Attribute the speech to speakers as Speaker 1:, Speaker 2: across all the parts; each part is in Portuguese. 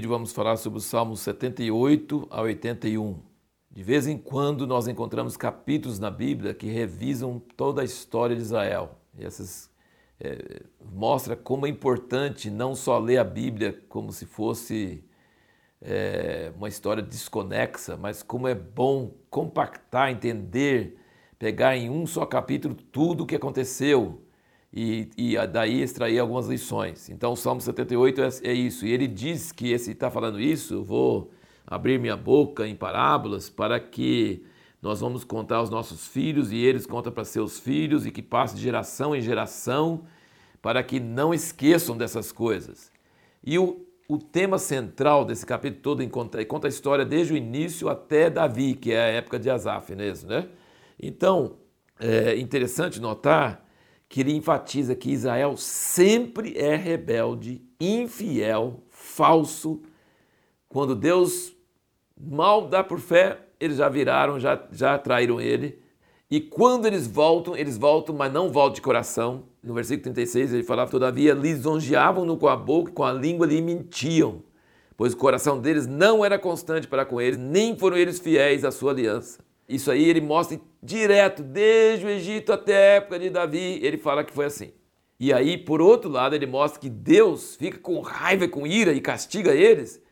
Speaker 1: vídeo vamos falar sobre os Salmos 78 a 81. De vez em quando nós encontramos capítulos na Bíblia que revisam toda a história de Israel. E essas é, mostra como é importante não só ler a Bíblia como se fosse é, uma história desconexa, mas como é bom compactar, entender, pegar em um só capítulo tudo o que aconteceu e, e daí extrair algumas lições. Então, o Salmo 78 é, é isso. E ele diz que esse está falando isso, vou abrir minha boca em parábolas para que nós vamos contar aos nossos filhos e eles contam para seus filhos e que passe de geração em geração para que não esqueçam dessas coisas. E o, o tema central desse capítulo todo conta, conta a história desde o início até Davi, que é a época de Asaf mesmo, né? Então, é interessante notar que ele enfatiza que Israel sempre é rebelde, infiel, falso. Quando Deus mal dá por fé, eles já viraram, já, já traíram ele. E quando eles voltam, eles voltam, mas não voltam de coração. No versículo 36 ele falava: Todavia lisonjeavam-no com a boca com a língua lhe mentiam, pois o coração deles não era constante para com eles, nem foram eles fiéis à sua aliança. Isso aí ele mostra direto, desde o Egito até a época de Davi, ele fala que foi assim. E aí, por outro lado, ele mostra que Deus fica com raiva, com ira e castiga eles,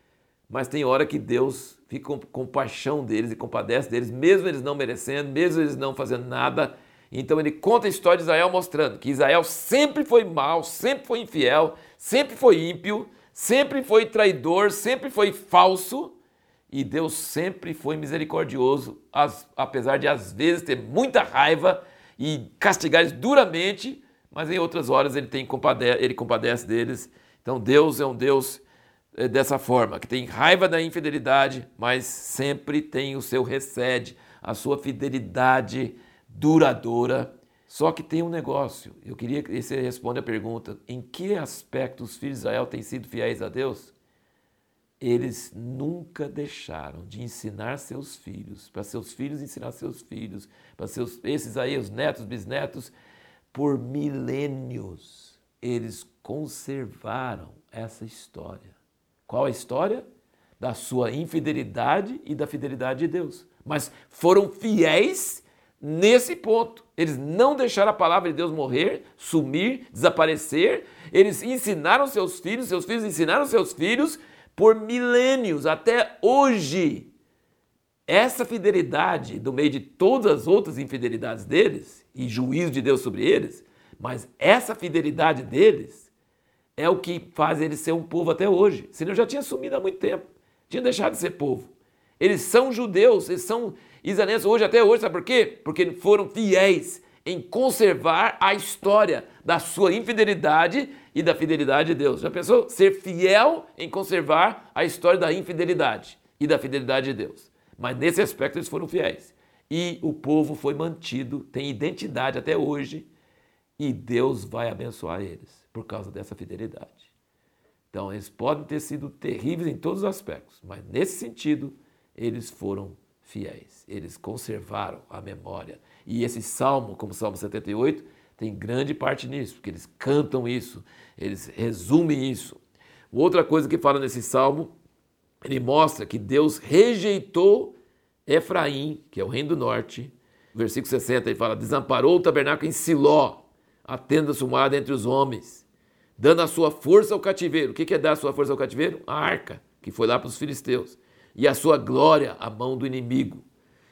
Speaker 1: mas tem hora que Deus fica com compaixão deles e compadece deles, mesmo eles não merecendo, mesmo eles não fazendo nada. Então ele conta a história de Israel mostrando que Israel sempre foi mal, sempre foi infiel, sempre foi ímpio, sempre foi traidor, sempre foi falso, e Deus sempre foi misericordioso, apesar de às vezes ter muita raiva e castigar eles duramente, mas em outras horas ele, tem compadece, ele compadece deles. Então Deus é um Deus eh, dessa forma, que tem raiva da infidelidade, mas sempre tem o seu recede, a sua fidelidade duradoura. Só que tem um negócio, eu queria que você responda a pergunta: em que aspecto os filhos de Israel têm sido fiéis a Deus? Eles nunca deixaram de ensinar seus filhos, para seus filhos ensinar seus filhos, para seus esses aí os netos, bisnetos, por milênios eles conservaram essa história. Qual a história? Da sua infidelidade e da fidelidade de Deus. Mas foram fiéis nesse ponto. Eles não deixaram a palavra de Deus morrer, sumir, desaparecer. Eles ensinaram seus filhos, seus filhos ensinaram seus filhos por milênios, até hoje. Essa fidelidade, do meio de todas as outras infidelidades deles, e juízo de Deus sobre eles, mas essa fidelidade deles é o que faz eles ser um povo até hoje. Senão já tinha sumido há muito tempo, tinha deixado de ser povo. Eles são judeus, eles são israelenses hoje até hoje, sabe por quê? Porque foram fiéis em conservar a história da sua infidelidade e da fidelidade de Deus. Já pensou? Ser fiel em conservar a história da infidelidade e da fidelidade de Deus. Mas nesse aspecto eles foram fiéis. E o povo foi mantido, tem identidade até hoje, e Deus vai abençoar eles por causa dessa fidelidade. Então, eles podem ter sido terríveis em todos os aspectos, mas nesse sentido, eles foram fiéis. Eles conservaram a memória. E esse salmo, como o Salmo 78, tem grande parte nisso, porque eles cantam isso, eles resumem isso. Outra coisa que fala nesse salmo, ele mostra que Deus rejeitou Efraim, que é o reino do norte. Versículo 60, ele fala: desamparou o tabernáculo em Siló, a tenda sumada entre os homens, dando a sua força ao cativeiro. O que é dar a sua força ao cativeiro? A arca, que foi lá para os filisteus, e a sua glória à mão do inimigo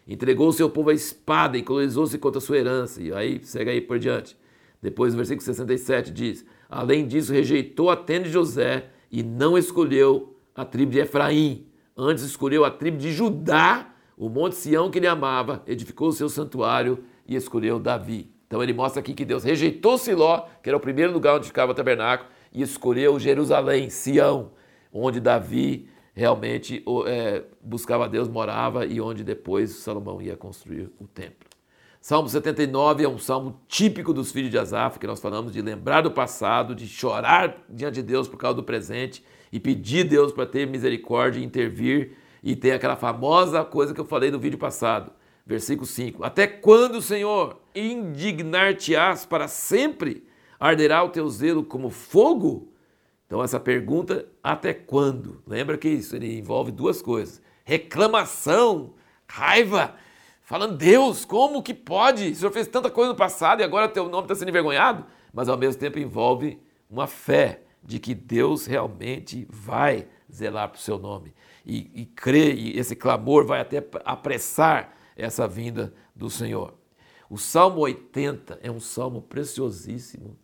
Speaker 1: entregou o seu povo à espada e colonizou-se contra a sua herança. E aí, segue aí por diante. Depois, o versículo 67 diz: Além disso, rejeitou a tenda de José e não escolheu a tribo de Efraim. Antes escolheu a tribo de Judá, o monte Sião que ele amava, edificou o seu santuário e escolheu Davi. Então ele mostra aqui que Deus rejeitou Siló, que era o primeiro lugar onde ficava o tabernáculo, e escolheu Jerusalém, Sião, onde Davi realmente é, buscava Deus, morava e onde depois Salomão ia construir o templo. Salmo 79 é um salmo típico dos filhos de Asaf, que nós falamos de lembrar do passado, de chorar diante de Deus por causa do presente e pedir a Deus para ter misericórdia e intervir. E tem aquela famosa coisa que eu falei no vídeo passado, versículo 5. Até quando, Senhor, indignar-te-ás para sempre? Arderá o teu zelo como fogo? Então, essa pergunta, até quando? Lembra que isso envolve duas coisas: reclamação, raiva, falando, Deus, como que pode? O Senhor fez tanta coisa no passado e agora teu nome está sendo envergonhado? Mas ao mesmo tempo envolve uma fé de que Deus realmente vai zelar para o seu nome. E, e crê, e esse clamor vai até apressar essa vinda do Senhor. O Salmo 80 é um salmo preciosíssimo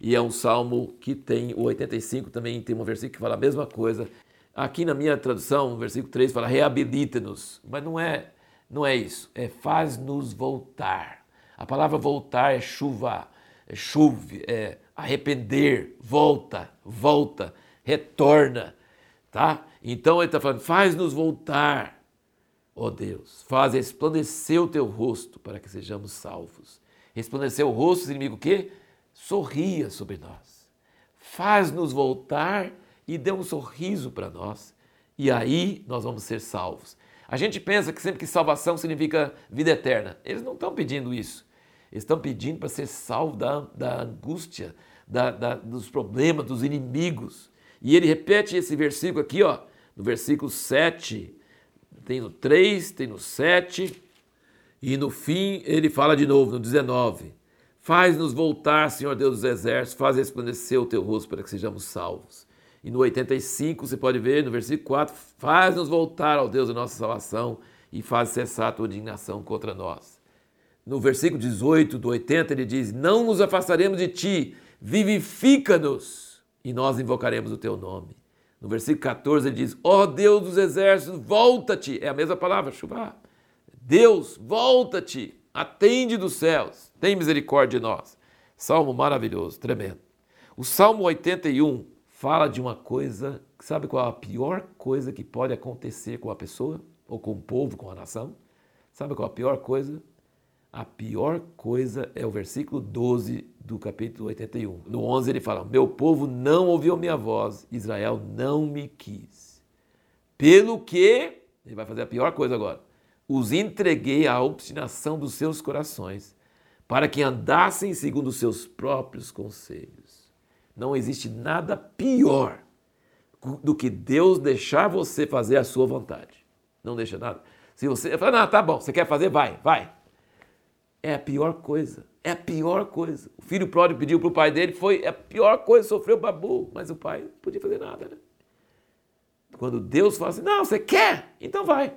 Speaker 1: e é um salmo que tem, o 85 também tem um versículo que fala a mesma coisa. Aqui na minha tradução, o versículo 3 fala reabilita-nos, mas não é, não é isso, é faz-nos voltar. A palavra voltar é chuva, é chuve, é arrepender, volta, volta, retorna, tá? Então ele está falando, faz-nos voltar, ó Deus, faz resplandecer o teu rosto para que sejamos salvos. Resplandecer o rosto significa o quê? Sorria sobre nós. Faz-nos voltar e dê um sorriso para nós. E aí nós vamos ser salvos. A gente pensa que sempre que salvação significa vida eterna. Eles não estão pedindo isso. Eles estão pedindo para ser salvo da, da angústia, da, da, dos problemas, dos inimigos. E ele repete esse versículo aqui, ó, no versículo 7. Tem no 3, tem no 7. E no fim ele fala de novo, no 19. Faz-nos voltar, Senhor Deus dos exércitos, faz resplandecer o teu rosto para que sejamos salvos. E no 85, você pode ver, no versículo 4, faz-nos voltar ao Deus da nossa salvação e faz cessar a tua indignação contra nós. No versículo 18 do 80, ele diz: Não nos afastaremos de ti, vivifica-nos e nós invocaremos o teu nome. No versículo 14, ele diz: Ó oh Deus dos exércitos, volta-te. É a mesma palavra, chuva. Deus, volta-te Atende dos céus, tem misericórdia de nós. Salmo maravilhoso, tremendo. O Salmo 81 fala de uma coisa, sabe qual é a pior coisa que pode acontecer com a pessoa, ou com o povo, com a nação? Sabe qual é a pior coisa? A pior coisa é o versículo 12 do capítulo 81. No 11 ele fala: Meu povo não ouviu minha voz, Israel não me quis. Pelo que, ele vai fazer a pior coisa agora os entreguei à obstinação dos seus corações, para que andassem segundo os seus próprios conselhos. Não existe nada pior do que Deus deixar você fazer a sua vontade. Não deixa nada. Se você fala, não, tá bom, você quer fazer, vai, vai. É a pior coisa. É a pior coisa. O filho pródigo pediu para o pai dele, foi a pior coisa, sofreu babu, mas o pai não podia fazer nada, né? Quando Deus fala assim, não, você quer? Então vai.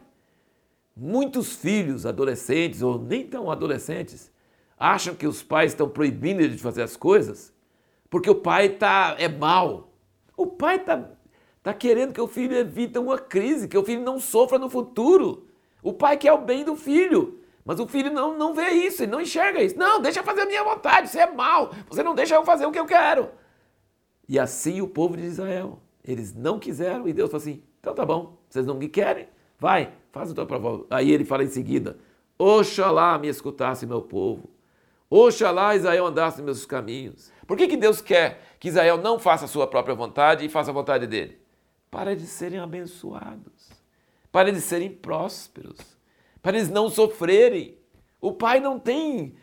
Speaker 1: Muitos filhos, adolescentes ou nem tão adolescentes, acham que os pais estão proibindo eles de fazer as coisas porque o pai tá, é mal. O pai está tá querendo que o filho evite uma crise, que o filho não sofra no futuro. O pai quer o bem do filho, mas o filho não, não vê isso, ele não enxerga isso. Não, deixa eu fazer a minha vontade, você é mal, você não deixa eu fazer o que eu quero. E assim o povo de Israel, eles não quiseram e Deus falou assim: então tá bom, vocês não me querem, vai, Faz a tua prova. Aí ele fala em seguida: Oxalá me escutasse meu povo. Oxalá Israel andasse nos meus caminhos. Por que, que Deus quer que Israel não faça a sua própria vontade e faça a vontade dele? Para eles serem abençoados, para eles serem prósperos, para eles não sofrerem. O pai não tem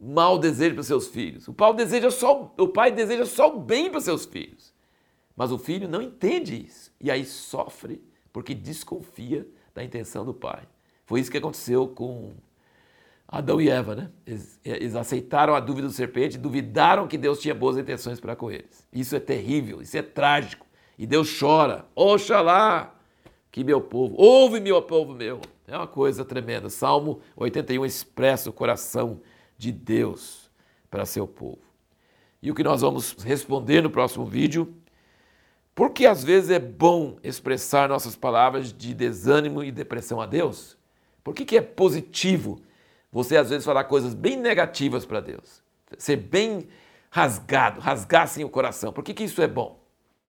Speaker 1: mau desejo para seus filhos. O pai deseja só, o pai deseja só o bem para seus filhos. Mas o filho não entende isso e aí sofre porque desconfia da intenção do Pai. Foi isso que aconteceu com Adão e Eva, né? Eles, eles, aceitaram a dúvida do serpente, duvidaram que Deus tinha boas intenções para com eles. Isso é terrível, isso é trágico. E Deus chora, oxalá que meu povo, ouve meu povo meu. É uma coisa tremenda. Salmo 81 expressa o coração de Deus para seu povo. E o que nós vamos responder no próximo vídeo porque às vezes é bom expressar nossas palavras de desânimo e depressão a Deus? Por que, que é positivo você às vezes falar coisas bem negativas para Deus? Ser bem rasgado, rasgar assim o coração. Por que, que isso é bom?